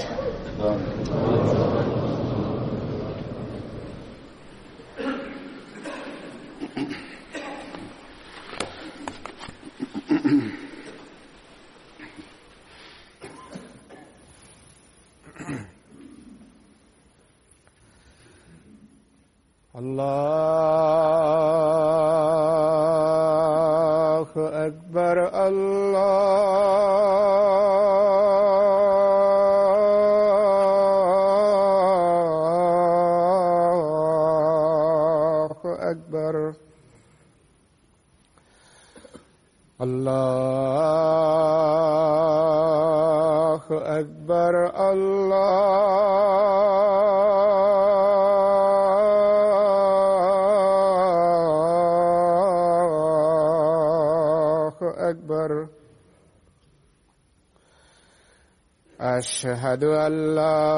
Amen. أشهد أن لا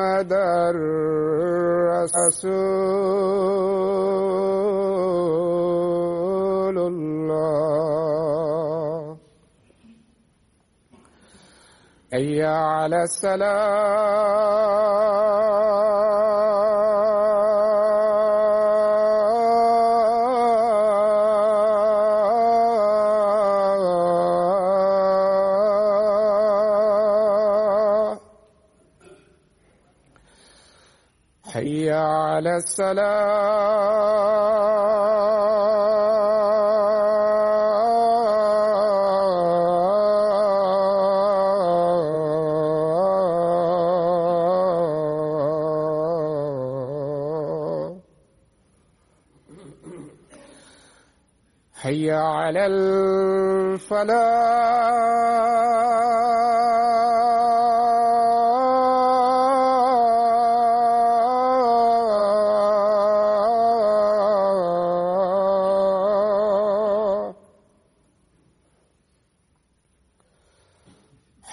محمد رسول الله. أي على السلام على الصلاة حي على الفلاح.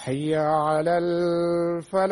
حي على الفلاح.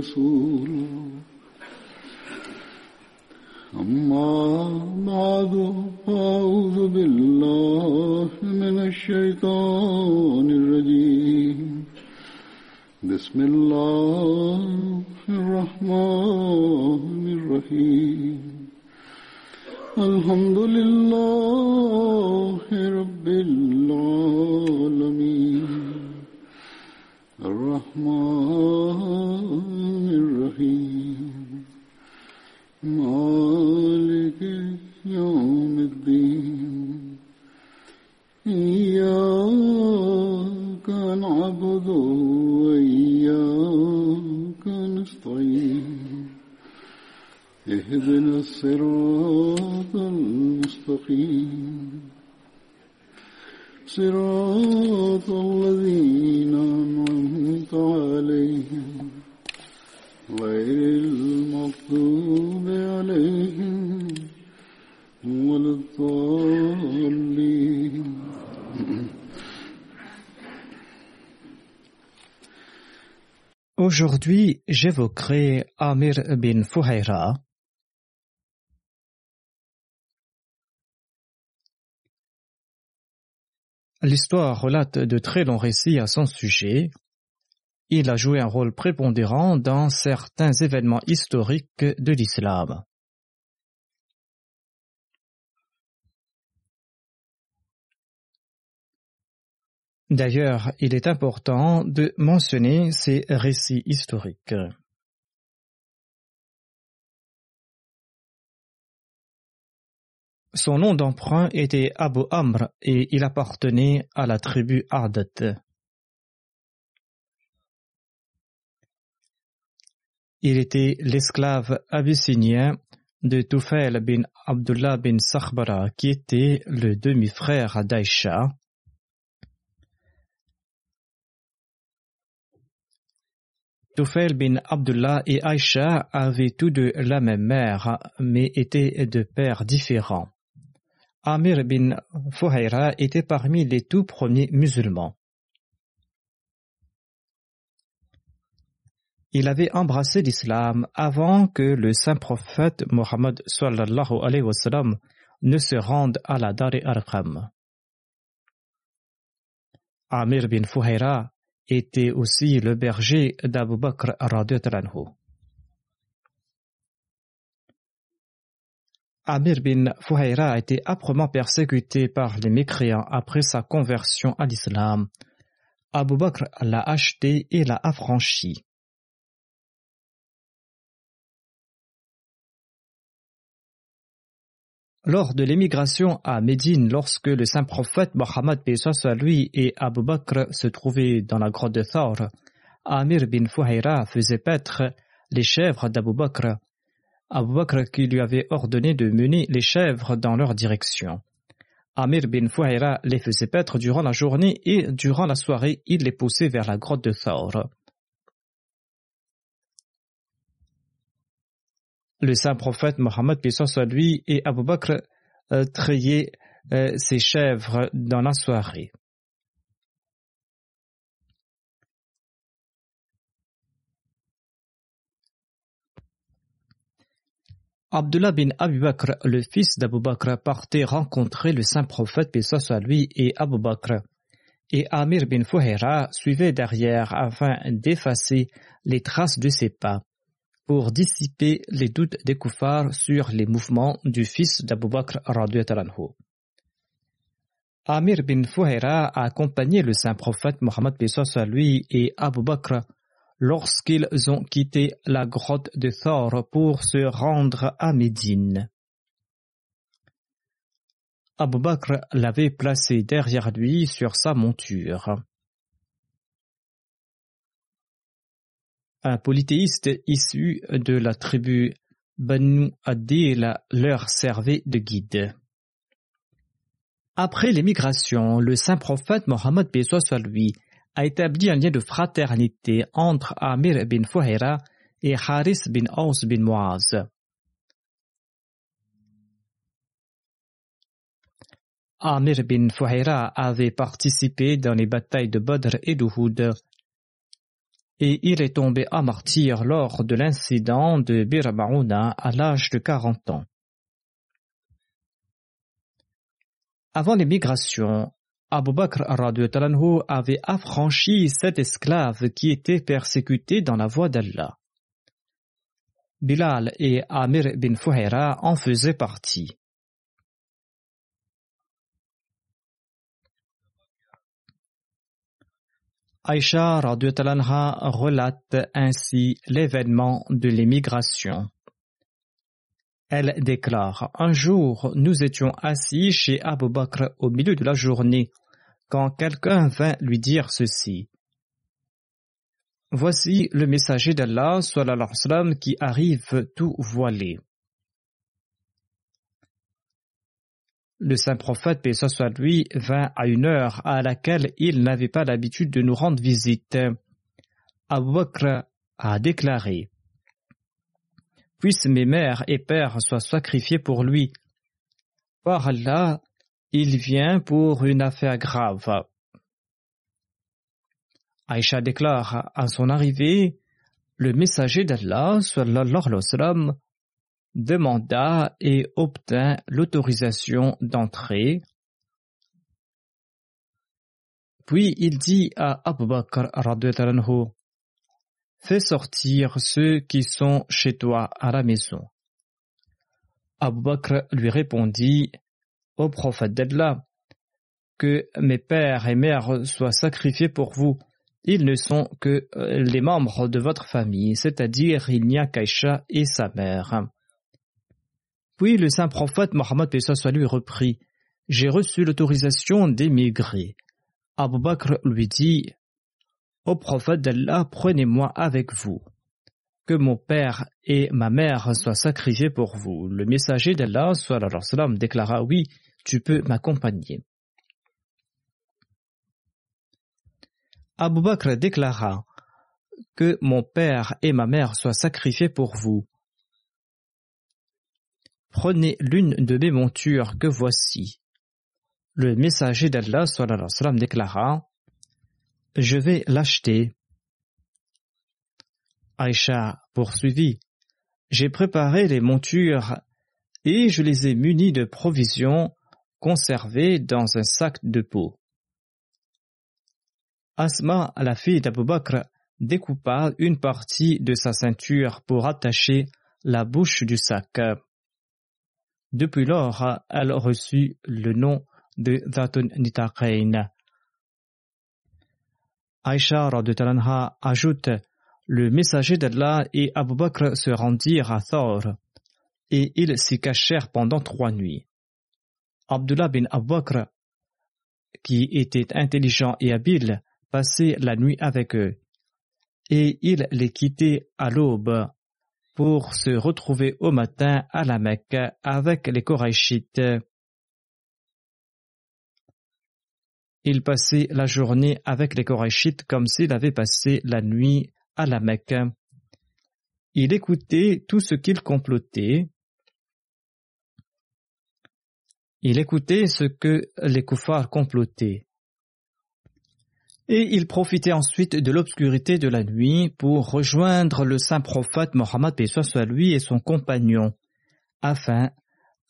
عبده ورسوله أما Aujourd'hui, j'évoquerai Amir bin Fuhaira. L'histoire relate de très longs récits à son sujet. Il a joué un rôle prépondérant dans certains événements historiques de l'islam. D'ailleurs, il est important de mentionner ces récits historiques. Son nom d'emprunt était Abu Amr et il appartenait à la tribu Ardat. Il était l'esclave abyssinien de Tufail bin Abdullah bin Sakhbara qui était le demi-frère d'Aïcha. Tufail bin Abdullah et Aïcha avaient tous deux la même mère, mais étaient de pères différents. Amir bin Fuhaira était parmi les tout premiers musulmans. Il avait embrassé l'islam avant que le saint prophète Mohammed ne se rende à la Dar Arqam. Amir bin Fuhaira était aussi le berger d'Abu Bakr. Amir bin Fuhaira a été âprement persécuté par les mécréants après sa conversion à l'islam. Abu Bakr l'a acheté et l'a affranchi. Lors de l'émigration à Médine, lorsque le saint prophète Mohammed soit lui et Abu Bakr se trouvaient dans la grotte de Thor, Amir bin Fuhaira faisait paître les chèvres d'Abu Bakr. Abu Bakr qui lui avait ordonné de mener les chèvres dans leur direction. Amir bin Fuhaira les faisait paître durant la journée et durant la soirée, il les poussait vers la grotte de Thor. Le saint prophète Mohammed soit lui et Abu Bakr euh, euh, ses chèvres dans la soirée. Abdullah bin Abu Bakr, le fils d'Abu Bakr, partait rencontrer le saint prophète, paix soit lui, et Abu Bakr. Et Amir bin Fuhaira suivait derrière afin d'effacer les traces de ses pas pour dissiper les doutes des koufars sur les mouvements du fils d'Abu Bakr. Amir bin Fuhaira a accompagné le saint prophète Mohammed à lui et Abu Bakr lorsqu'ils ont quitté la grotte de Thor pour se rendre à Médine. Abu Bakr l'avait placé derrière lui sur sa monture. Un polythéiste issu de la tribu Banu Adil leur servait de guide. Après l'émigration, le saint prophète Mohammed soit lui a établi un lien de fraternité entre Amir bin Fuhaira et Haris bin Aus bin Muaz. Amir bin Fuhaira avait participé dans les batailles de Badr et d'Uhud et il est tombé à martyr lors de l'incident de Bir à l'âge de 40 ans. Avant l'émigration, Abu Bakr avait affranchi cet esclave qui était persécuté dans la voie d'Allah. Bilal et Amir bin Fouhaira en faisaient partie. Aïcha radhiyallahu relate ainsi l'événement de l'émigration. Elle déclare Un jour, nous étions assis chez Abu Bakr au milieu de la journée, quand quelqu'un vint lui dire ceci. Voici le messager d'Allah, qui arrive tout voilé. Le saint prophète, paix soit lui, vint à une heure à laquelle il n'avait pas l'habitude de nous rendre visite. Abu Bakr a déclaré Puissent mes mères et pères soient sacrifiés pour lui. Par Allah, il vient pour une affaire grave. Aïcha déclare à son arrivée Le messager d'Allah, sallallahu alayhi wa sallam, demanda et obtint l'autorisation d'entrer. Puis il dit à Abu Bakr Fais sortir ceux qui sont chez toi à la maison. Abu Bakr lui répondit Au prophète d'Allah, que mes pères et mères soient sacrifiés pour vous. Ils ne sont que euh, les membres de votre famille, c'est-à-dire il n'y a qu'Aïcha et sa mère. Puis le saint prophète Mohammed soit lui reprit J'ai reçu l'autorisation d'émigrer. Abu Bakr lui dit Ô prophète d'Allah, prenez-moi avec vous. Que mon père et ma mère soient sacrifiés pour vous. Le messager d'Allah sallam, déclara Oui, tu peux m'accompagner. Abu Bakr déclara Que mon père et ma mère soient sacrifiés pour vous. Prenez l'une de mes montures que voici. Le messager d'Allah déclara Je vais l'acheter. Aïcha poursuivit J'ai préparé les montures et je les ai munies de provisions conservées dans un sac de peau. Asma, la fille d'Abu Bakr, découpa une partie de sa ceinture pour attacher la bouche du sac. Depuis lors, elle reçut le nom de Zatun Nitaqain. Aïcha ajoute Le messager d'Allah et Abu Bakr se rendirent à Thor et ils s'y cachèrent pendant trois nuits. Abdullah bin Abu Bakr, qui était intelligent et habile, passait la nuit avec eux et il les quittait à l'aube pour se retrouver au matin à la Mecque avec les Korachites. Il passait la journée avec les Korachites comme s'il avait passé la nuit à la Mecque. Il écoutait tout ce qu'ils complotaient. Il écoutait ce que les koufars complotaient et il profitait ensuite de l'obscurité de la nuit pour rejoindre le saint prophète Mohammed soit lui et son compagnon, afin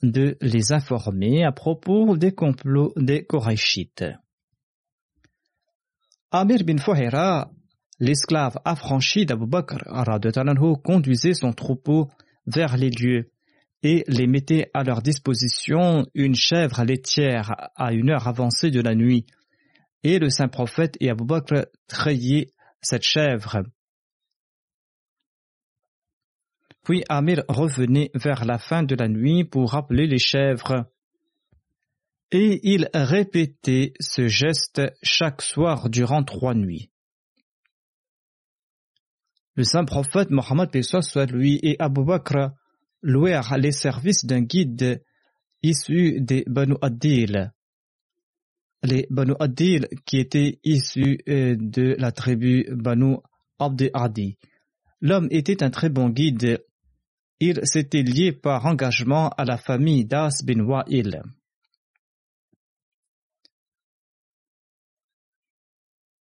de les informer à propos des complots des Korachites. Amir bin Fuhaira, l'esclave affranchi d'Abu Bakr, conduisait son troupeau vers les lieux et les mettait à leur disposition une chèvre laitière à une heure avancée de la nuit et le saint prophète et Abu Bakr trayaient cette chèvre. Puis Amir revenait vers la fin de la nuit pour rappeler les chèvres. Et il répétait ce geste chaque soir durant trois nuits. Le saint prophète Mohammed soit lui et Abu Bakr louèrent les services d'un guide issu des Banu Adil les Banu Adil qui étaient issus euh, de la tribu Banu Abd Adi. L'homme était un très bon guide. Il s'était lié par engagement à la famille d'As bin Wa'il.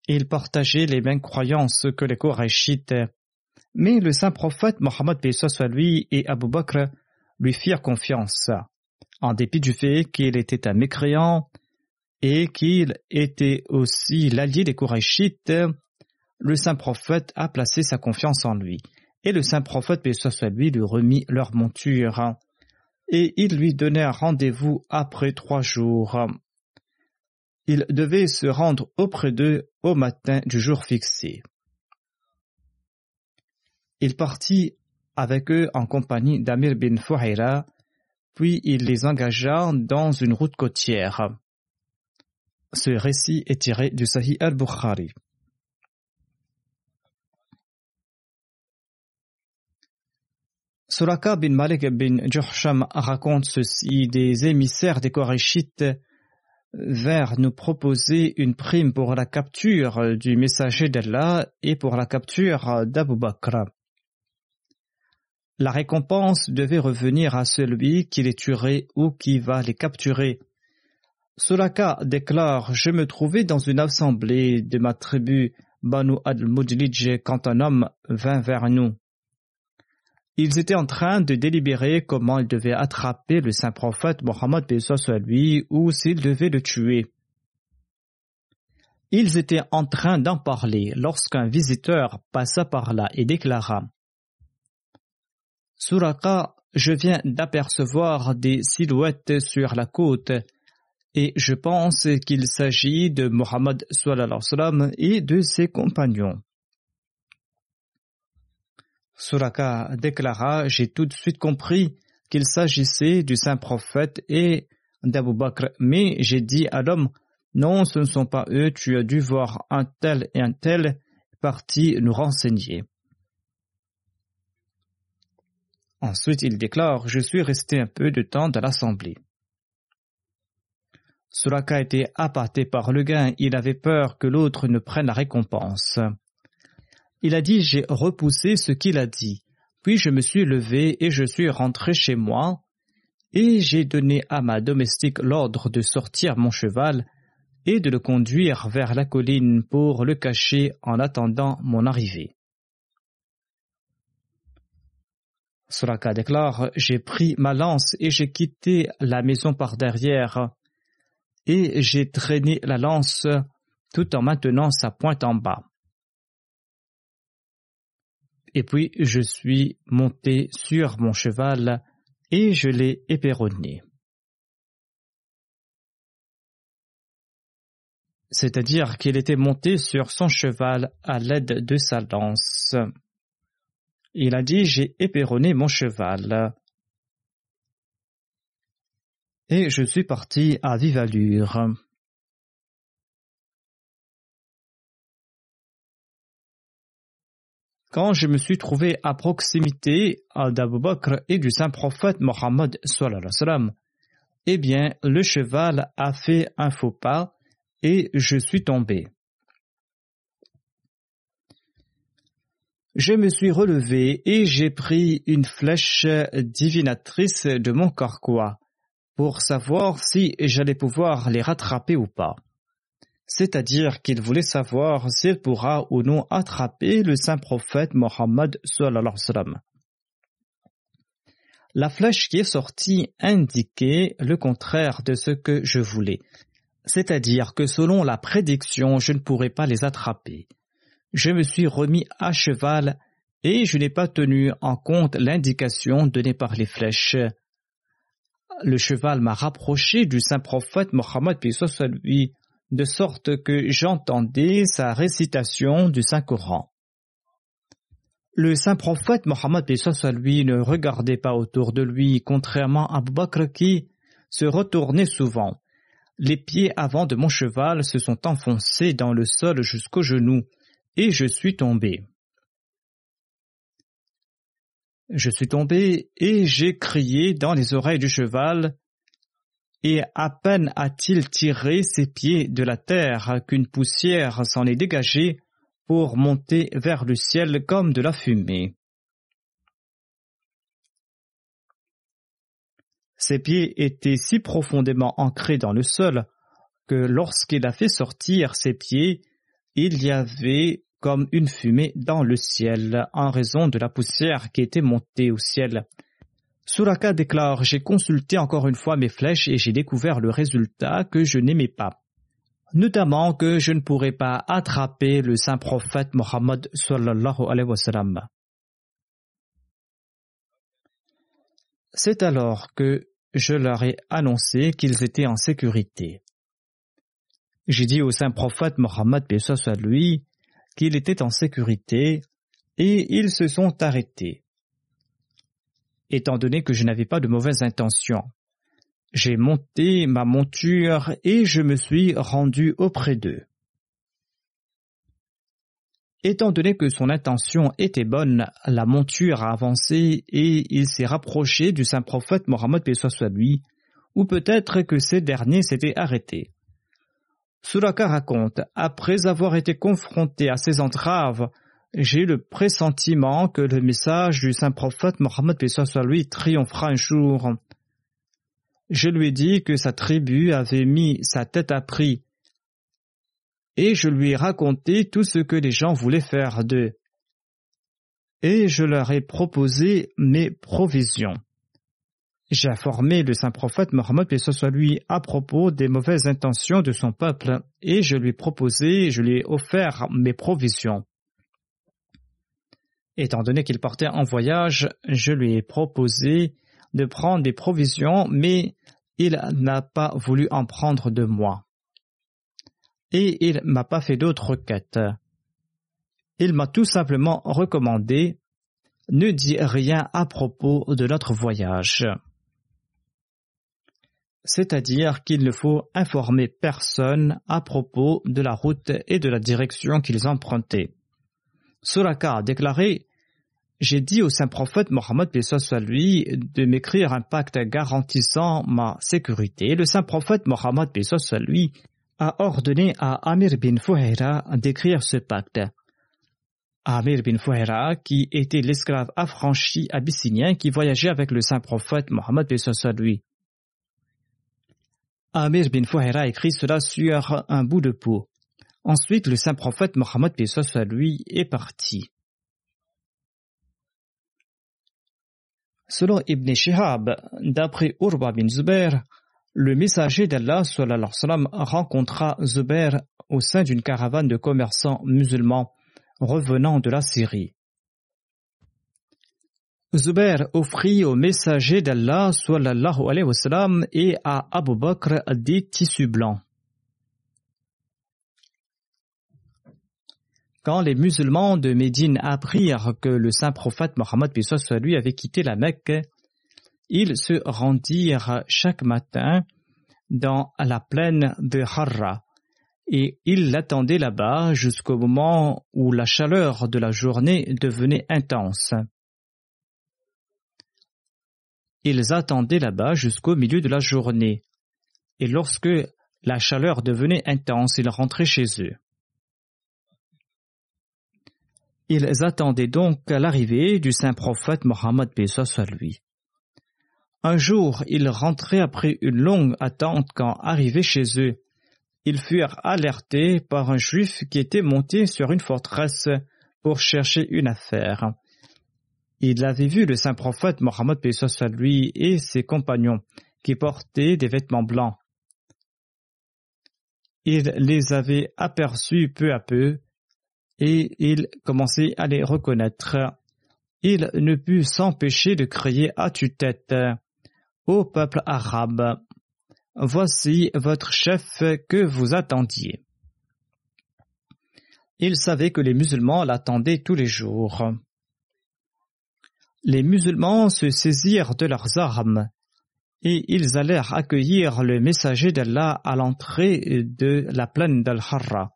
Il partageait les mêmes croyances que les Korachites. Mais le saint prophète Mohammed soit lui et Abu Bakr lui firent confiance. en dépit du fait qu'il était un mécréant et qu'il était aussi l'allié des Korachites, le saint prophète a placé sa confiance en lui. Et le saint prophète, paix soit lui, remit leur monture. Et il lui un rendez-vous après trois jours. Il devait se rendre auprès d'eux au matin du jour fixé. Il partit avec eux en compagnie d'Amir bin Fouhaira, puis il les engagea dans une route côtière. Ce récit est tiré du Sahih al-Bukhari. Suraka bin Malik bin Juhsham raconte ceci des émissaires des Korachites vers nous proposer une prime pour la capture du messager d'Allah et pour la capture d'Abu Bakr. La récompense devait revenir à celui qui les tuerait ou qui va les capturer. Suraka déclare Je me trouvais dans une assemblée de ma tribu Banu al-Mudlij quand un homme vint vers nous. Ils étaient en train de délibérer comment ils devaient attraper le saint prophète Mohammed soit lui ou s'ils devaient le tuer. Ils étaient en train d'en parler lorsqu'un visiteur passa par là et déclara Suraka, je viens d'apercevoir des silhouettes sur la côte et je pense qu'il s'agit de Mohammed et de ses compagnons. Suraka déclara J'ai tout de suite compris qu'il s'agissait du saint prophète et d'Abu Bakr, mais j'ai dit à l'homme Non, ce ne sont pas eux, tu as dû voir un tel et un tel parti nous renseigner. Ensuite, il déclare Je suis resté un peu de temps dans l'assemblée. Suraka était appâté par le gain, il avait peur que l'autre ne prenne la récompense. Il a dit J'ai repoussé ce qu'il a dit. Puis je me suis levé et je suis rentré chez moi, et j'ai donné à ma domestique l'ordre de sortir mon cheval et de le conduire vers la colline pour le cacher en attendant mon arrivée. Suraka déclare J'ai pris ma lance et j'ai quitté la maison par derrière, et j'ai traîné la lance tout en maintenant sa pointe en bas. Et puis je suis monté sur mon cheval et je l'ai éperonné. C'est-à-dire qu'il était monté sur son cheval à l'aide de sa lance. Il a dit J'ai éperonné mon cheval. Et je suis parti à vive allure. Quand je me suis trouvé à proximité d'Abu Bakr et du saint prophète Mohammed, eh bien, le cheval a fait un faux pas et je suis tombé. Je me suis relevé et j'ai pris une flèche divinatrice de mon carquois pour savoir si j'allais pouvoir les rattraper ou pas c'est-à-dire qu'il voulait savoir s'il pourra ou non attraper le saint prophète Mohammed La flèche qui est sortie indiquait le contraire de ce que je voulais, c'est-à-dire que selon la prédiction, je ne pourrais pas les attraper. Je me suis remis à cheval et je n'ai pas tenu en compte l'indication donnée par les flèches. Le cheval m'a rapproché du saint prophète Mohammed lui de sorte que j'entendais sa récitation du Saint-Coran. Le saint prophète Mohammed lui ne regardait pas autour de lui, contrairement à Abu qui se retournait souvent. Les pieds avant de mon cheval se sont enfoncés dans le sol jusqu'au genou, et je suis tombé. Je suis tombé et j'ai crié dans les oreilles du cheval et à peine a-t-il tiré ses pieds de la terre qu'une poussière s'en est dégagée pour monter vers le ciel comme de la fumée. Ses pieds étaient si profondément ancrés dans le sol que lorsqu'il a fait sortir ses pieds, il y avait comme une fumée dans le ciel en raison de la poussière qui était montée au ciel. Suraka déclare J'ai consulté encore une fois mes flèches et j'ai découvert le résultat que je n'aimais pas. Notamment que je ne pourrais pas attraper le saint prophète Mohammed sallallahu alayhi wa. C'est alors que je leur ai annoncé qu'ils étaient en sécurité. J'ai dit au saint prophète Mohammed lui qu'il était en sécurité et ils se sont arrêtés. Étant donné que je n'avais pas de mauvaises intentions, j'ai monté ma monture et je me suis rendu auprès d'eux. Étant donné que son intention était bonne, la monture a avancé et il s'est rapproché du saint prophète Mohammed lui, ou peut-être que ces derniers s'étaient arrêtés. Suraka raconte, après avoir été confronté à ces entraves, j'ai le pressentiment que le message du saint prophète Mohammed lui triomphera un jour. Je lui ai dit que sa tribu avait mis sa tête à prix et je lui ai raconté tout ce que les gens voulaient faire d'eux. Et je leur ai proposé mes provisions. J'ai informé le saint prophète Mohammed, que ce soit lui, à propos des mauvaises intentions de son peuple, et je lui ai proposé, je lui ai offert mes provisions. Étant donné qu'il partait en voyage, je lui ai proposé de prendre des provisions, mais il n'a pas voulu en prendre de moi et il m'a pas fait d'autre quête. Il m'a tout simplement recommandé ne dis rien à propos de notre voyage. C'est-à-dire qu'il ne faut informer personne à propos de la route et de la direction qu'ils empruntaient. Suraka a déclaré J'ai dit au saint prophète Mohammed lui de m'écrire un pacte garantissant ma sécurité. Le saint prophète Mohammed lui a ordonné à Amir bin Fouhira d'écrire ce pacte. Amir bin Fouhira, qui était l'esclave affranchi abyssinien qui voyageait avec le saint prophète Mohammed lui. Amir bin Fouhira écrit cela sur un bout de peau. Ensuite, le saint prophète Mohammed lui est parti. Selon Ibn Shihab, d'après Urba bin Zubair, le messager d'Allah rencontra Zubair au sein d'une caravane de commerçants musulmans revenant de la Syrie. Zubair offrit au messager d'Allah et à Abu Bakr des tissus blancs. Quand les musulmans de Médine apprirent que le saint prophète Mohammed lui avait quitté la Mecque, ils se rendirent chaque matin dans la plaine de Harra et ils l'attendaient là-bas jusqu'au moment où la chaleur de la journée devenait intense. Ils attendaient là-bas jusqu'au milieu de la journée et lorsque la chaleur devenait intense, ils rentraient chez eux. Ils attendaient donc l'arrivée du saint prophète Mohammed soit lui. Un jour, ils rentraient après une longue attente quand, arrivés chez eux, ils furent alertés par un juif qui était monté sur une forteresse pour chercher une affaire. Il avait vu le saint prophète Mohammed lui et ses compagnons qui portaient des vêtements blancs. Il les avait aperçus peu à peu et il commençait à les reconnaître. Il ne put s'empêcher de crier à tue-tête Ô peuple arabe, voici votre chef que vous attendiez. Il savait que les musulmans l'attendaient tous les jours. Les musulmans se saisirent de leurs armes et ils allèrent accueillir le messager d'Allah à l'entrée de la plaine d'Al-Harra.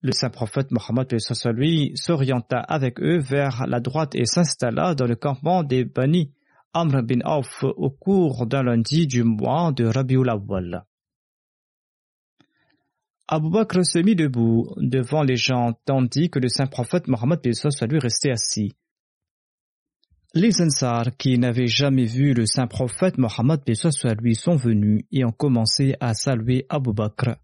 Le saint prophète Mohammed s'orienta avec eux vers la droite et s'installa dans le campement des Bani Amr bin Auf au cours d'un lundi du mois de Rabiul Awwal. Abu Bakr se mit debout devant les gens tandis que le saint prophète Mohammed restait assis. Les Ansar qui n'avaient jamais vu le saint prophète Mohammed lui sont venus et ont commencé à saluer Abu Bakr.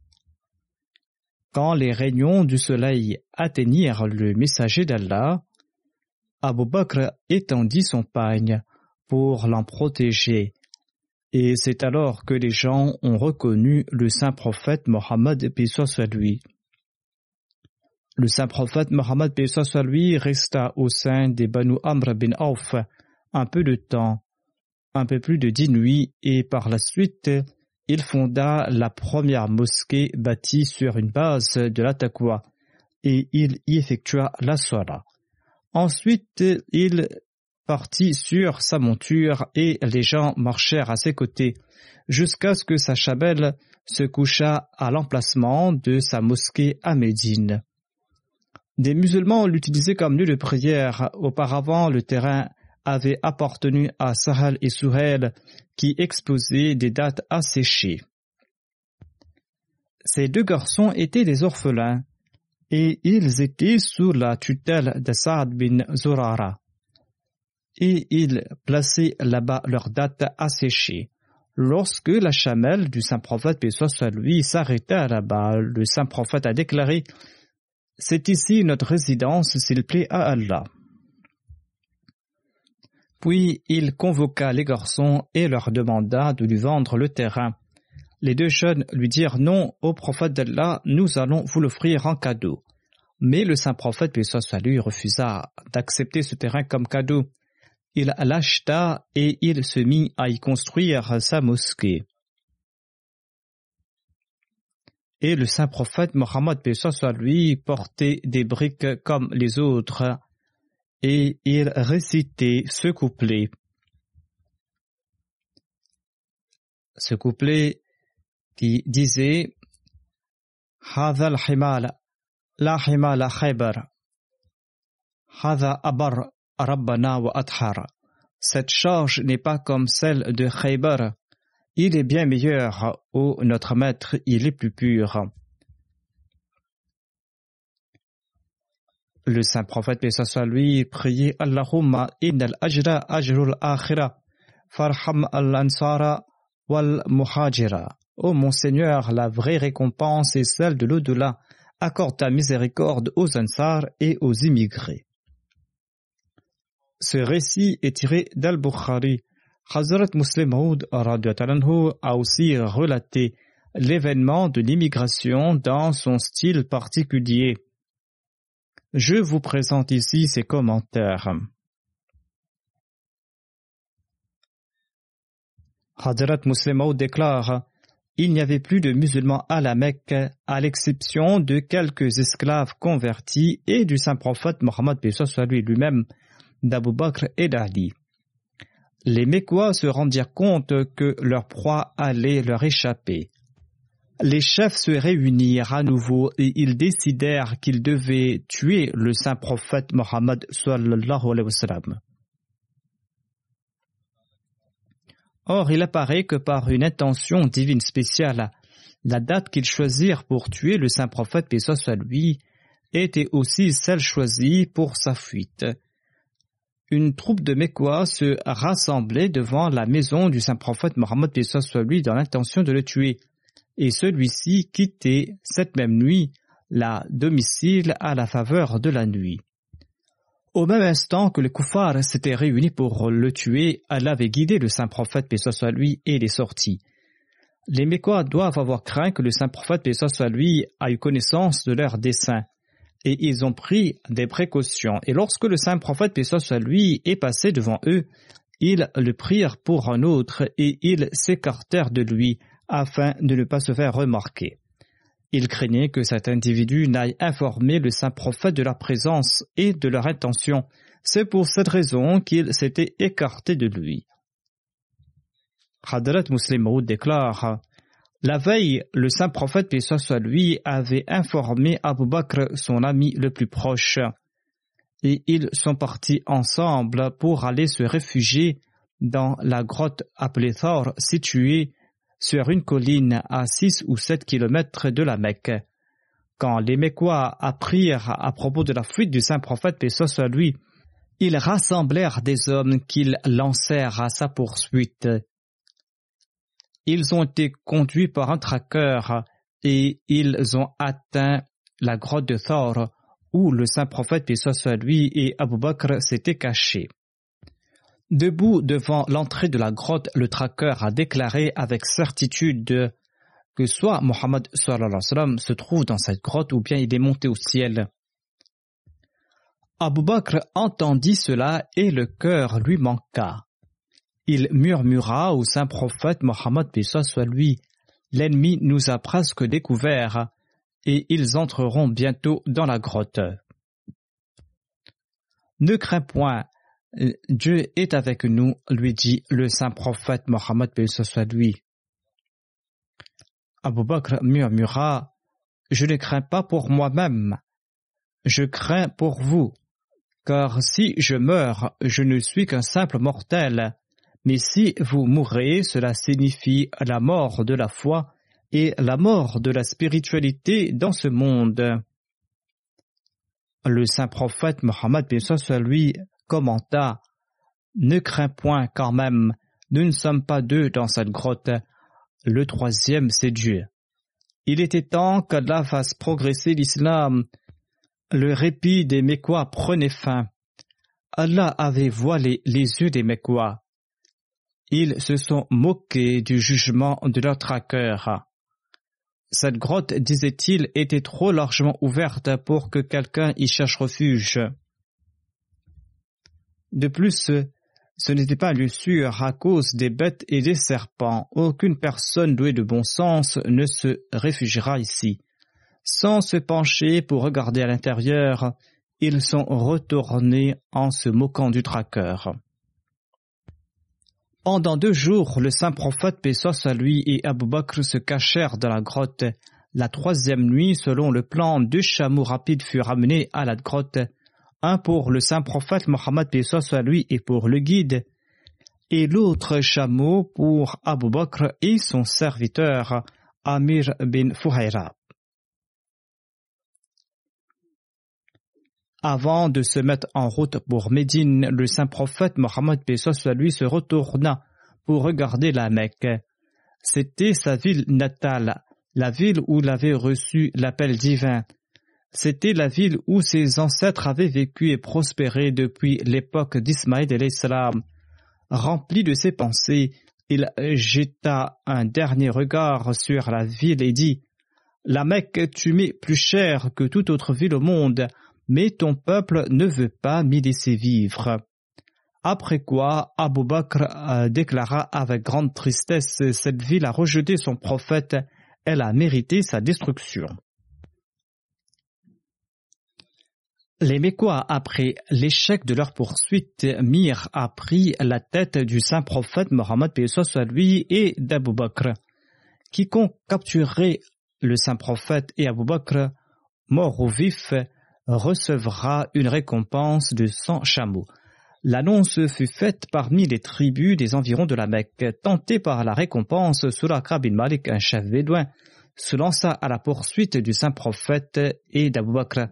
Quand les rayons du soleil atteignirent le messager d'Allah, Abu Bakr étendit son pagne pour l'en protéger. Et c'est alors que les gens ont reconnu le saint prophète Mohammed lui. Le saint prophète Mohammed soit lui resta au sein des Banu Amr bin Auf un peu de temps, un peu plus de dix nuits, et par la suite, il fonda la première mosquée bâtie sur une base de la et il y effectua la sola. Ensuite, il partit sur sa monture et les gens marchèrent à ses côtés jusqu'à ce que sa chabelle se coucha à l'emplacement de sa mosquée à Médine. Des musulmans l'utilisaient comme lieu de prière. Auparavant, le terrain avait appartenu à Sahel et Souhel qui exposaient des dates asséchées. Ces deux garçons étaient des orphelins et ils étaient sous la tutelle de Saad bin Zurara et ils plaçaient là-bas leurs dates asséchées. Lorsque la chamelle du saint prophète, paix soit lui, s'arrêta là-bas, le saint prophète a déclaré C'est ici notre résidence, s'il plaît à Allah. Puis il convoqua les garçons et leur demanda de lui vendre le terrain. Les deux jeunes lui dirent Non, au prophète d'Allah, nous allons vous l'offrir en cadeau. Mais le saint prophète, paix soit lui, refusa d'accepter ce terrain comme cadeau il l'acheta et il se mit à y construire sa mosquée. Et le saint prophète Mohammed soit lui portait des briques comme les autres et il récitait ce couplet. Ce couplet qui disait Hadha al-himal, la himal khaybar, abar Rabbana wa Cette charge n'est pas comme celle de Khaybar. Il est bien meilleur, ô notre maître, il est plus pur. Le saint prophète, paix soit lui, priait Allahumma innal ajra ajrul akhira, farham al-ansara wal muhajira. Ô mon Seigneur, la vraie récompense est celle de l'au-delà. Accorde ta miséricorde aux ansars et aux immigrés. Ce récit est tiré d'Al-Bukhari. Hazrat Muslim Maud a aussi relaté l'événement de l'immigration dans son style particulier. Je vous présente ici ses commentaires. Hazrat Muslim déclare il n'y avait plus de musulmans à la Mecque, à l'exception de quelques esclaves convertis et du saint prophète Mohammed lui-même, d'Abu Bakr et d'Ali. Les Mécois se rendirent compte que leur proie allait leur échapper. Les chefs se réunirent à nouveau et ils décidèrent qu'ils devaient tuer le saint prophète Mohammed Or, il apparaît que par une intention divine spéciale, la date qu'ils choisirent pour tuer le saint prophète, paix soit lui, était aussi celle choisie pour sa fuite une troupe de Mécois se rassemblait devant la maison du saint prophète Mohammed soit lui dans l'intention de le tuer. Et celui-ci quittait cette même nuit la domicile à la faveur de la nuit. Au même instant que les koufars s'étaient réunis pour le tuer, Allah avait guidé le saint prophète paix soit lui et les sorties. Les Mécois doivent avoir craint que le saint prophète paix soit lui ait eu connaissance de leur dessein et ils ont pris des précautions. Et lorsque le saint prophète, paix soit lui, est passé devant eux, ils le prirent pour un autre et ils s'écartèrent de lui afin de ne pas se faire remarquer. Ils craignaient que cet individu n'aille informer le saint prophète de leur présence et de leur intention. C'est pour cette raison qu'ils s'étaient écartés de lui. Hadrat Muslim déclare la veille, le saint prophète, paix lui, avait informé Abu Bakr, son ami le plus proche, et ils sont partis ensemble pour aller se réfugier dans la grotte appelée Thor, située sur une colline à six ou sept kilomètres de la Mecque. Quand les Mécois apprirent à propos de la fuite du saint prophète, paix lui, ils rassemblèrent des hommes qu'ils lancèrent à sa poursuite ils ont été conduits par un traqueur et ils ont atteint la grotte de Thor où le saint prophète, puis lui, et Abu Bakr s'étaient cachés. Debout devant l'entrée de la grotte, le traqueur a déclaré avec certitude que soit Mohammed se trouve dans cette grotte ou bien il est monté au ciel. Abu Bakr entendit cela et le cœur lui manqua. Il murmura au saint prophète Mohammed soit lui, l'ennemi nous a presque découverts et ils entreront bientôt dans la grotte. Ne crains point, Dieu est avec nous, lui dit le saint prophète Mohammed soit lui. Abu Bakr murmura Je ne crains pas pour moi-même, je crains pour vous, car si je meurs, je ne suis qu'un simple mortel, mais si vous mourrez, cela signifie la mort de la foi et la mort de la spiritualité dans ce monde. Le saint prophète Mohammed lui commenta Ne crains point quand même, nous ne sommes pas deux dans cette grotte. Le troisième, c'est Dieu. Il était temps qu'Allah fasse progresser l'islam. Le répit des Mécois prenait fin. Allah avait voilé les yeux des Mécois. Ils se sont moqués du jugement de leur traqueur. Cette grotte, disait-il, était trop largement ouverte pour que quelqu'un y cherche refuge. De plus, ce n'était pas lieu sûr à cause des bêtes et des serpents. Aucune personne douée de bon sens ne se réfugiera ici. Sans se pencher pour regarder à l'intérieur, ils sont retournés en se moquant du traqueur. Pendant deux jours, le saint prophète Pessos à lui et Abou Bakr se cachèrent dans la grotte. La troisième nuit, selon le plan, deux chameaux rapides furent amenés à la grotte un pour le saint prophète Mohammed soit lui et pour le guide, et l'autre chameau pour Abu Bakr et son serviteur Amir bin Fuhaira. Avant de se mettre en route pour Médine, le saint prophète Mohammed soit lui se retourna pour regarder la Mecque. C'était sa ville natale, la ville où il avait reçu l'appel divin. C'était la ville où ses ancêtres avaient vécu et prospéré depuis l'époque d'Ismaïl et l'Islam. Rempli de ses pensées, il jeta un dernier regard sur la ville et dit La Mecque tu mets plus cher que toute autre ville au monde, mais ton peuple ne veut pas m'y laisser vivre. Après quoi, Abu Bakr euh, déclara avec grande tristesse Cette ville a rejeté son prophète, elle a mérité sa destruction. Les Mécois, après l'échec de leur poursuite, mirent à prix la tête du saint prophète Mohammed lui et d'Abu Bakr. Quiconque capturerait le saint prophète et Abu Bakr, mort ou vif, recevra une récompense de 100 chameaux. L'annonce fut faite parmi les tribus des environs de la Mecque. Tenté par la récompense, Suraka bin Malik, un chef bédouin, se lança à la poursuite du saint prophète et d'Abu Bakr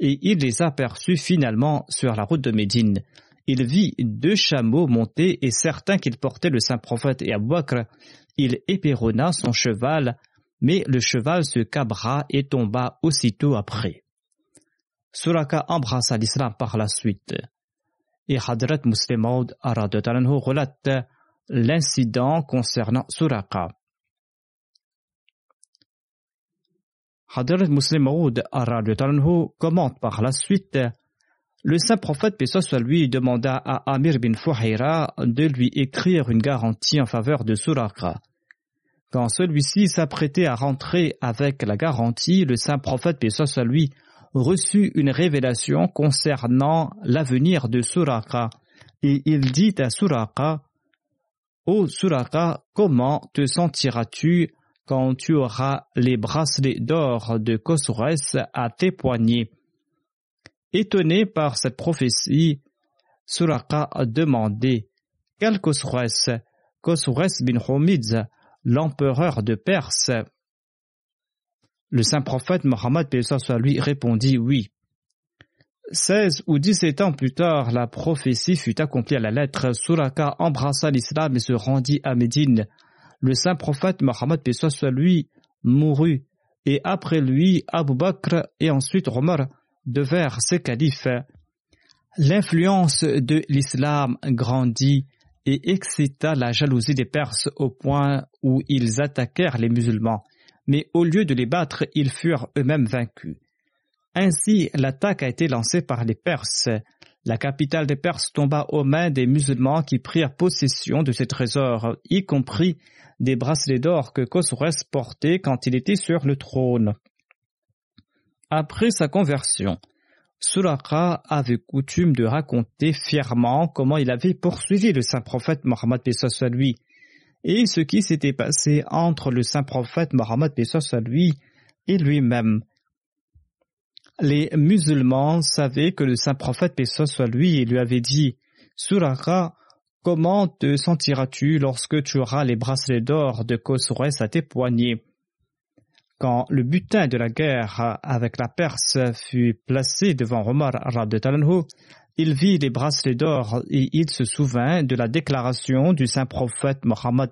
et il les aperçut finalement sur la route de Médine. Il vit deux chameaux montés et certain qu'ils portaient le saint prophète et Abu Bakr. Il épéronna son cheval, mais le cheval se cabra et tomba aussitôt après. Suraka embrassa l'islam par la suite. Et Hadrat Muslim Maud relate l'incident concernant Suraka. Hadrat Muslim Maud commente par la suite Le saint prophète Pessoa lui demanda à Amir bin Fuhaira de lui écrire une garantie en faveur de Suraka. Quand celui-ci s'apprêtait à rentrer avec la garantie, le saint prophète Pessoa lui reçut une révélation concernant l'avenir de Suraka et il dit à Suraka Ô Suraka, comment te sentiras-tu quand tu auras les bracelets d'or de Kosores à tes poignets? Étonné par cette prophétie, Suraka a demandé Quel Kosores Kosores bin Homidz, l'empereur de Perse? Le saint prophète Mohammed lui répondit oui. Seize ou dix-sept ans plus tard, la prophétie fut accomplie à la lettre. Suraka embrassa l'islam et se rendit à Médine le saint prophète Mohammed lui mourut et après lui Abu Bakr et ensuite Omar devinrent ses califes. L'influence de l'islam grandit et excita la jalousie des Perses au point où ils attaquèrent les musulmans, mais au lieu de les battre, ils furent eux-mêmes vaincus. Ainsi, l'attaque a été lancée par les Perses. La capitale des Perses tomba aux mains des musulmans qui prirent possession de ces trésors, y compris des bracelets d'or que Khosroes portait quand il était sur le trône. Après sa conversion, Suraka avait coutume de raconter fièrement comment il avait poursuivi le saint prophète Mohammed lui et ce qui s'était passé entre le saint prophète Mohammed à lui et lui-même. Les musulmans savaient que le saint prophète à lui lui avait dit Suraka, comment te sentiras-tu lorsque tu auras les bracelets d'or de Khosroès à tes poignets? Quand le butin de la guerre avec la Perse fut placé devant Omar de Talanhu, il vit les bracelets d'or et il se souvint de la déclaration du saint prophète Mohammed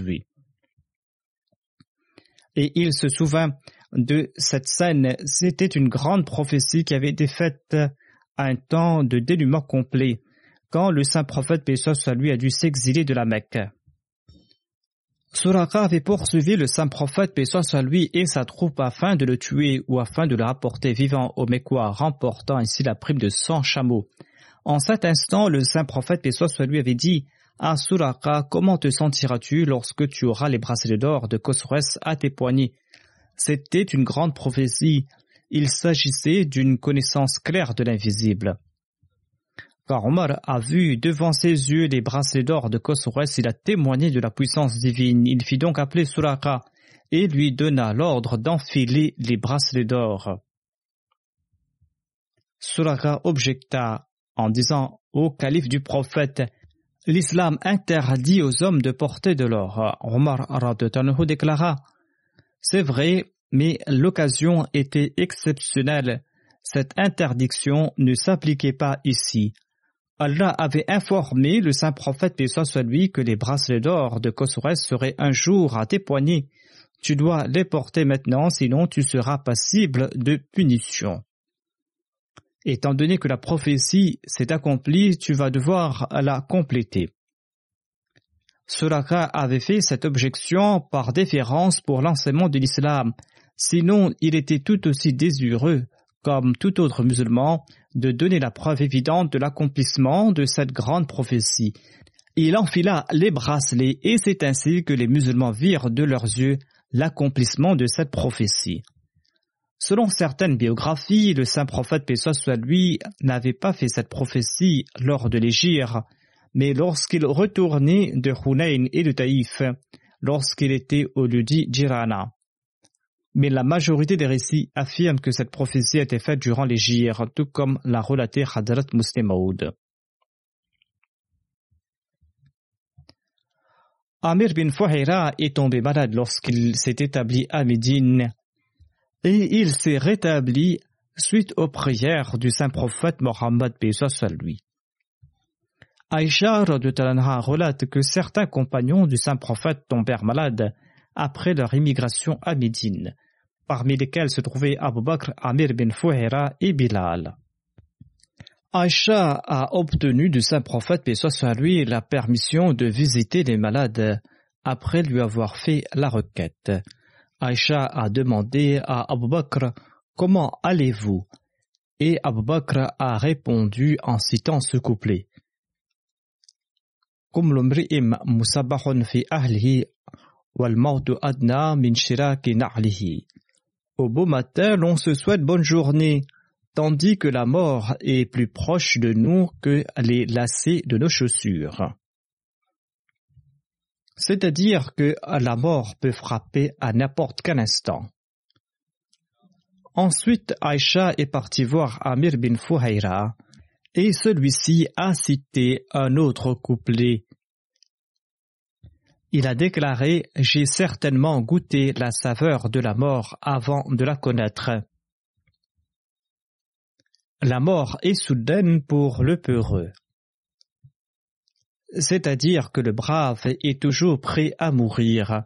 lui. Et il se souvint de cette scène. C'était une grande prophétie qui avait été faite à un temps de dénuement complet, quand le saint prophète lui a dû s'exiler de la Mecque. Suraka avait poursuivi le saint prophète paix à lui et sa troupe afin de le tuer ou afin de le rapporter vivant au Mekwa, remportant ainsi la prime de 100 chameaux. En cet instant, le saint prophète paix à lui avait dit à Suraka, comment te sentiras-tu lorsque tu auras les bracelets d'or de Khosroès à tes poignets? C'était une grande prophétie. Il s'agissait d'une connaissance claire de l'invisible. Quand Omar a vu devant ses yeux les bracelets d'or de Khosroès, il a témoigné de la puissance divine. Il fit donc appeler Suraka et lui donna l'ordre d'enfiler les bracelets d'or. Suraka objecta en disant au calife du prophète L'islam interdit aux hommes de porter de l'or. Omar déclara C'est vrai, mais l'occasion était exceptionnelle. Cette interdiction ne s'appliquait pas ici. Allah avait informé le saint prophète et soit lui que les bracelets d'or de Khosroès seraient un jour à tes poignets. Tu dois les porter maintenant, sinon tu seras passible de punition. Étant donné que la prophétie s'est accomplie, tu vas devoir la compléter. Suraka avait fait cette objection par déférence pour l'enseignement de l'islam, sinon il était tout aussi désireux, comme tout autre musulman, de donner la preuve évidente de l'accomplissement de cette grande prophétie. Il enfila les bracelets et c'est ainsi que les musulmans virent de leurs yeux l'accomplissement de cette prophétie. Selon certaines biographies, le saint prophète soit lui n'avait pas fait cette prophétie lors de l'Égir, mais lorsqu'il retournait de Hunayn et de Taïf, lorsqu'il était au lieu dit mais la majorité des récits affirment que cette prophétie a été faite durant les Jir, tout comme l'a relaté Hadrat Muslim. Amir bin Fuhaira est tombé malade lorsqu'il s'est établi à Médine et il s'est rétabli suite aux prières du saint prophète Mohammed lui. Aïcha de Talanha relate que certains compagnons du saint prophète tombèrent malades après leur immigration à Médine parmi lesquels se trouvaient Abu Bakr, Amir bin Fouhira et Bilal. Aïcha a obtenu du saint prophète, paix soit lui, la permission de visiter les malades après lui avoir fait la requête. Aïcha a demandé à Abu Bakr Comment allez-vous? Et Abu Bakr a répondu en citant ce couplet. Au beau matin, l'on se souhaite bonne journée, tandis que la mort est plus proche de nous que les lacets de nos chaussures. C'est-à-dire que la mort peut frapper à n'importe quel instant. Ensuite, Aïcha est partie voir Amir bin Fouhaïra et celui-ci a cité un autre couplet il a déclaré J'ai certainement goûté la saveur de la mort avant de la connaître. La mort est soudaine pour le peureux. C'est-à-dire que le brave est toujours prêt à mourir.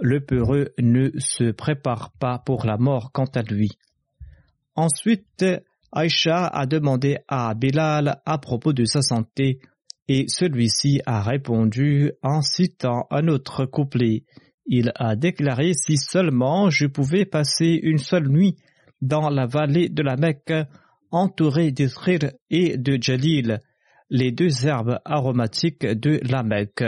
Le peureux ne se prépare pas pour la mort quant à lui. Ensuite, Aïcha a demandé à Bilal à propos de sa santé et celui-ci a répondu en citant un autre couplet. Il a déclaré si seulement je pouvais passer une seule nuit dans la vallée de la Mecque entouré d'Isrir et de Jalil, les deux herbes aromatiques de la Mecque.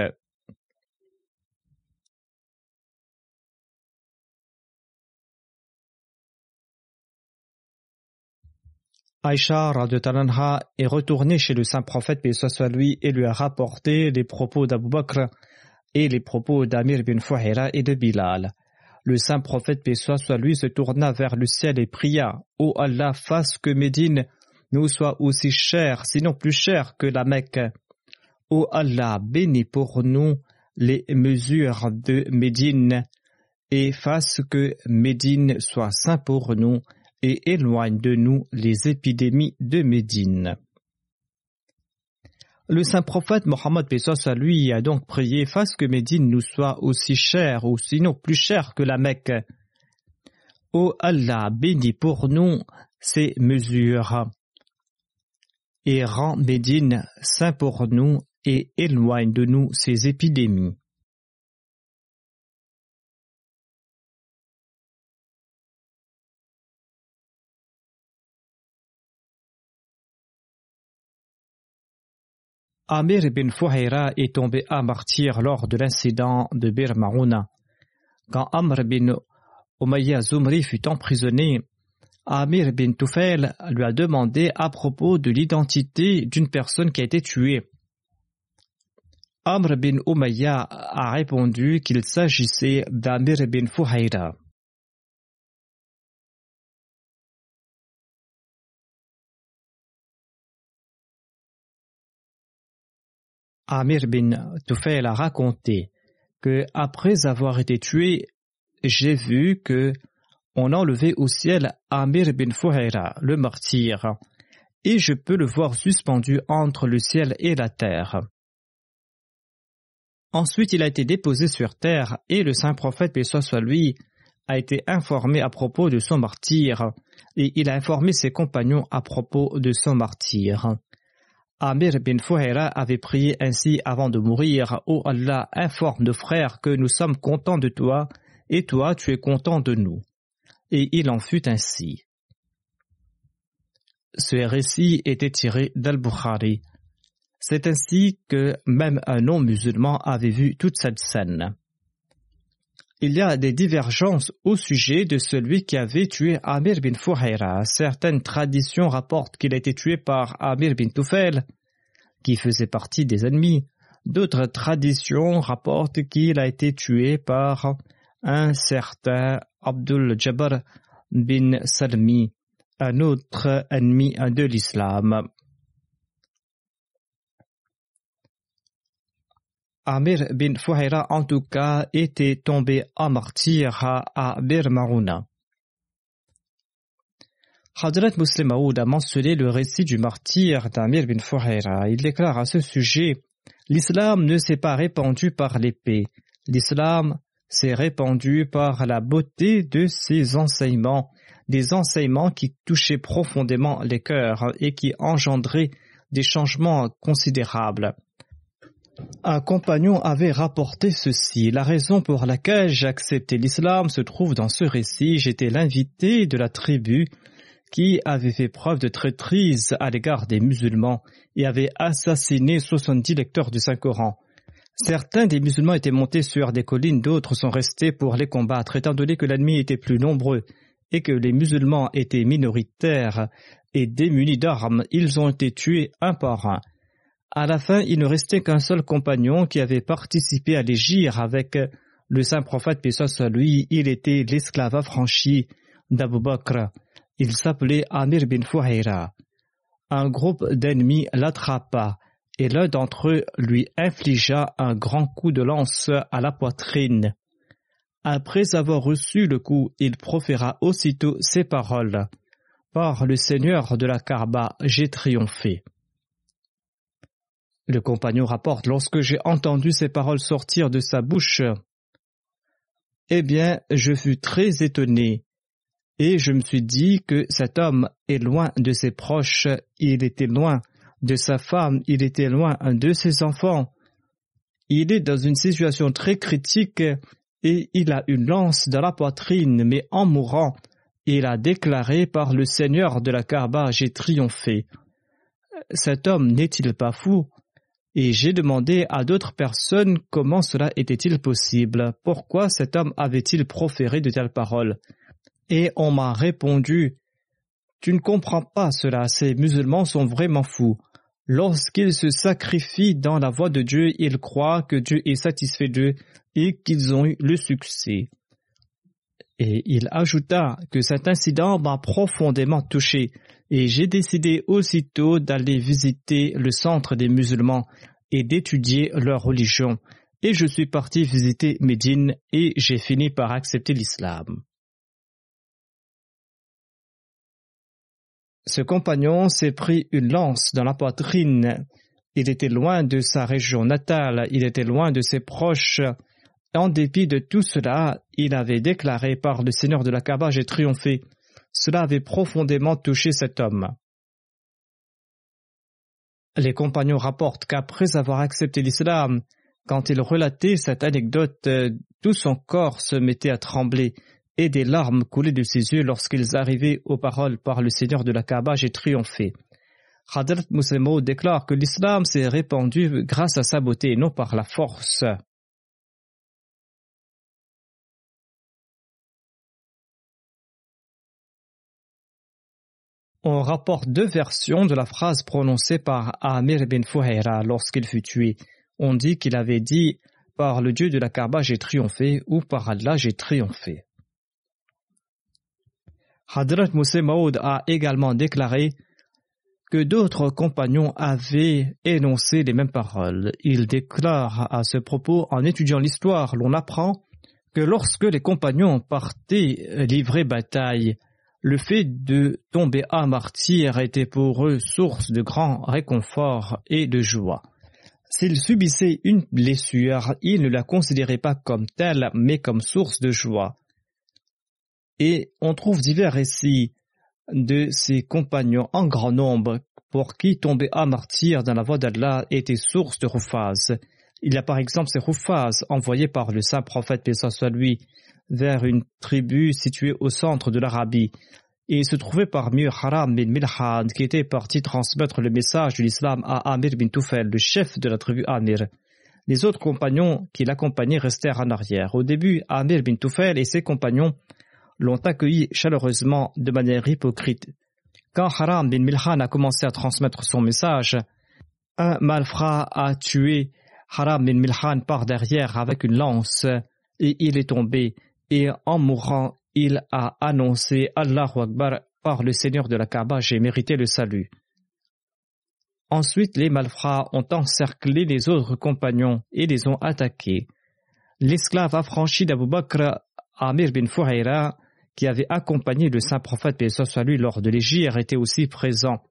Aïcha Talanha est retournée chez le saint prophète paix lui et lui a rapporté les propos d'Abu Bakr et les propos d'Amir bin Fouhira et de Bilal. Le saint prophète paix lui se tourna vers le ciel et pria Ô Allah, fasse que Médine nous soit aussi cher, sinon plus cher que la Mecque. Ô Allah, bénis pour nous les mesures de Médine et fasse que Médine soit saint pour nous et éloigne de nous les épidémies de Médine. Le saint prophète Mohammed à lui a donc prié fasse que Médine nous soit aussi cher ou sinon plus cher que la Mecque. Ô Allah, bénis pour nous ces mesures et rend Médine saint pour nous et éloigne de nous ces épidémies. Amir ibn Fouhaira est tombé à martyr lors de l'incident de Bir Marouna. Quand Amr bin Umayya Zumri fut emprisonné, Amir bin Tufail lui a demandé à propos de l'identité d'une personne qui a été tuée. Amr bin Umayya a répondu qu'il s'agissait d'Amir bin Fouhaira. Amir bin Tufail a raconté que après avoir été tué, j'ai vu que on enlevait au ciel Amir bin Fouhaira, le martyr, et je peux le voir suspendu entre le ciel et la terre. Ensuite, il a été déposé sur terre et le saint prophète, paix soit lui, a été informé à propos de son martyr et il a informé ses compagnons à propos de son martyr. Amir bin Fouhaira avait prié ainsi avant de mourir Ô Allah, informe nos frères que nous sommes contents de toi, et toi tu es content de nous. Et il en fut ainsi. Ce récit était tiré d'Al-Bukhari. C'est ainsi que même un non-musulman avait vu toute cette scène. Il y a des divergences au sujet de celui qui avait tué Amir bin Fouhaira. Certaines traditions rapportent qu'il a été tué par Amir bin Tufail, qui faisait partie des ennemis. D'autres traditions rapportent qu'il a été tué par un certain Abdul Jabbar bin Salmi, un autre ennemi de l'islam. Amir bin Fouhaira, en tout cas, était tombé en martyr à Bir Marouna. Hadrat Muslim Aoud a mentionné le récit du martyr d'Amir bin Fouhaira. Il déclare à ce sujet L'islam ne s'est pas répandu par l'épée. L'islam s'est répandu par la beauté de ses enseignements, des enseignements qui touchaient profondément les cœurs et qui engendraient des changements considérables. Un compagnon avait rapporté ceci. La raison pour laquelle j'ai accepté l'islam se trouve dans ce récit. J'étais l'invité de la tribu qui avait fait preuve de traîtrise à l'égard des musulmans et avait assassiné 70 lecteurs du Saint-Coran. Certains des musulmans étaient montés sur des collines, d'autres sont restés pour les combattre, étant donné que l'ennemi était plus nombreux et que les musulmans étaient minoritaires et démunis d'armes, ils ont été tués un par un. À la fin, il ne restait qu'un seul compagnon qui avait participé à l'égir avec le saint prophète, puis lui, il était l'esclave affranchi d'Abu Bakr. Il s'appelait Amir bin Fouhaira. Un groupe d'ennemis l'attrapa et l'un d'entre eux lui infligea un grand coup de lance à la poitrine. Après avoir reçu le coup, il proféra aussitôt ces paroles. Par le Seigneur de la Karba, j'ai triomphé. Le compagnon rapporte, lorsque j'ai entendu ces paroles sortir de sa bouche, eh bien, je fus très étonné Et je me suis dit que cet homme est loin de ses proches, il était loin de sa femme, il était loin de ses enfants. Il est dans une situation très critique et il a une lance dans la poitrine, mais en mourant, il a déclaré par le Seigneur de la Kaaba, j'ai triomphé. Cet homme n'est-il pas fou? Et j'ai demandé à d'autres personnes comment cela était-il possible, pourquoi cet homme avait-il proféré de telles paroles? Et on m'a répondu Tu ne comprends pas cela, ces musulmans sont vraiment fous. Lorsqu'ils se sacrifient dans la voie de Dieu, ils croient que Dieu est satisfait d'eux et qu'ils ont eu le succès. Et il ajouta que cet incident m'a profondément touché et j'ai décidé aussitôt d'aller visiter le centre des musulmans et d'étudier leur religion. Et je suis parti visiter Médine et j'ai fini par accepter l'islam. Ce compagnon s'est pris une lance dans la poitrine. Il était loin de sa région natale, il était loin de ses proches. En dépit de tout cela, il avait déclaré par le Seigneur de la Kaaba J'ai triomphé. Cela avait profondément touché cet homme. Les compagnons rapportent qu'après avoir accepté l'islam, quand il relatait cette anecdote, tout son corps se mettait à trembler et des larmes coulaient de ses yeux lorsqu'ils arrivaient aux paroles par le Seigneur de la Kaaba, j'ai triomphé. Hadrat Muslimo déclare que l'islam s'est répandu grâce à sa beauté et non par la force. On rapporte deux versions de la phrase prononcée par Amir bin Fuhaira lorsqu'il fut tué. On dit qu'il avait dit Par le Dieu de la Kaaba j'ai triomphé ou par Allah j'ai triomphé. Hadrat Moussé Maud a également déclaré que d'autres compagnons avaient énoncé les mêmes paroles. Il déclare à ce propos, en étudiant l'histoire, l'on apprend que lorsque les compagnons partaient livrer bataille, le fait de tomber à martyr était pour eux source de grand réconfort et de joie. S'ils subissaient une blessure, ils ne la considéraient pas comme telle, mais comme source de joie. Et on trouve divers récits de ses compagnons en grand nombre pour qui tomber à martyr dans la voie d'Allah était source de roufaz. Il y a par exemple ces roufaz envoyés par le saint prophète paix soit lui vers une tribu située au centre de l'Arabie. Et il se trouvait parmi eux Haram bin Milhan qui était parti transmettre le message de l'islam à Amir bin Toufel, le chef de la tribu Amir. Les autres compagnons qui l'accompagnaient restèrent en arrière. Au début, Amir bin Toufel et ses compagnons l'ont accueilli chaleureusement de manière hypocrite. Quand Haram bin Milhan a commencé à transmettre son message, un malfrat a tué Haram bin Milhan par derrière avec une lance et il est tombé et en mourant il a annoncé Allahu Akbar par le Seigneur de la Kaaba j'ai mérité le salut. Ensuite les malfrats ont encerclé les autres compagnons et les ont attaqués. L'esclave affranchi d'Abu Bakr, Amir bin Fuhaira, qui avait accompagné le saint prophète soit lui lors de l'Égir était aussi présent.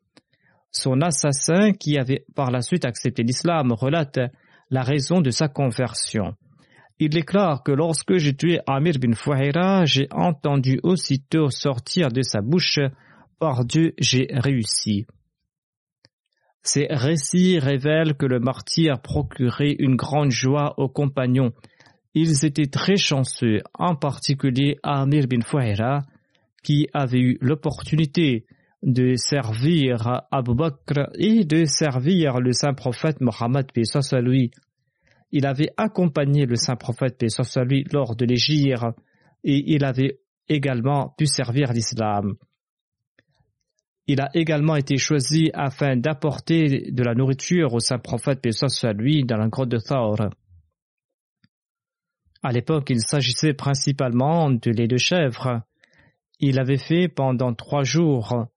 Son assassin, qui avait par la suite accepté l'islam, relate la raison de sa conversion. Il déclare que lorsque j'ai tué Amir bin Fouhaira, j'ai entendu aussitôt sortir de sa bouche Par Dieu, j'ai réussi. Ces récits révèlent que le martyr procurait une grande joie aux compagnons ils étaient très chanceux, en particulier Amir bin Fouhaira, qui avait eu l'opportunité de servir Abu Bakr et de servir le saint prophète Mohammed lui. Il avait accompagné le saint prophète lui lors de l'Égir et il avait également pu servir l'islam. Il a également été choisi afin d'apporter de la nourriture au saint prophète lui dans la grotte de Thawr. À l'époque, il s'agissait principalement de lait de chèvre. Il avait fait pendant trois jours.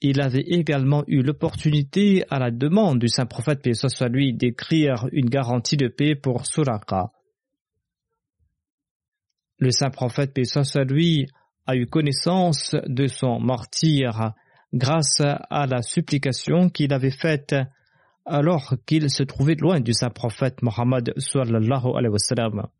Il avait également eu l'opportunité, à la demande du saint prophète paix lui, d'écrire une garantie de paix pour Suraka. Le saint prophète paix lui a eu connaissance de son martyr grâce à la supplication qu'il avait faite alors qu'il se trouvait loin du saint prophète Mohammed sallallahu alayhi wa.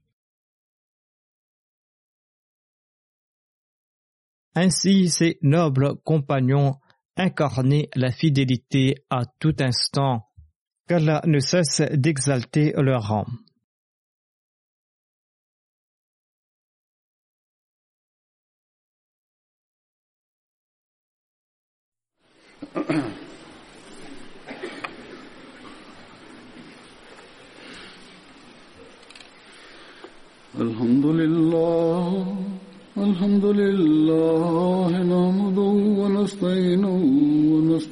Ainsi, ces nobles compagnons incarnaient la fidélité à tout instant, qu'Allah ne cesse d'exalter leur rang. الحمد لله الحمد لله نحمده ونستعينه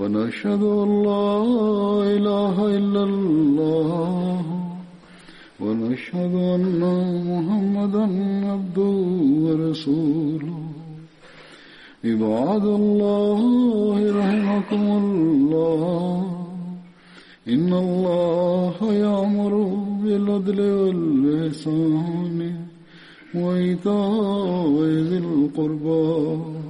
ونشهد أن لا إله إلا الله. ونشهد أن محمدا عبده ورسوله. عباد الله رحمكم الله. إن الله يأمر بالعدل والإحسان وإيتاء ذي القربى.